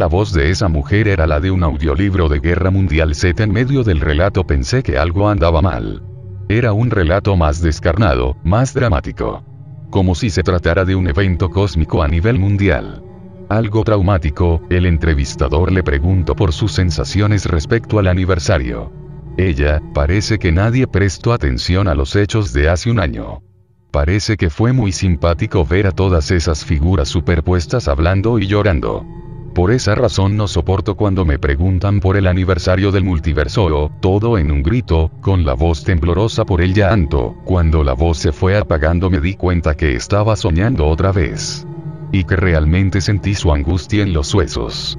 La voz de esa mujer era la de un audiolibro de Guerra Mundial Z. En medio del relato pensé que algo andaba mal. Era un relato más descarnado, más dramático. Como si se tratara de un evento cósmico a nivel mundial. Algo traumático, el entrevistador le preguntó por sus sensaciones respecto al aniversario. Ella, parece que nadie prestó atención a los hechos de hace un año. Parece que fue muy simpático ver a todas esas figuras superpuestas hablando y llorando. Por esa razón no soporto cuando me preguntan por el aniversario del multiverso, todo en un grito, con la voz temblorosa por el llanto. Cuando la voz se fue apagando me di cuenta que estaba soñando otra vez. Y que realmente sentí su angustia en los huesos.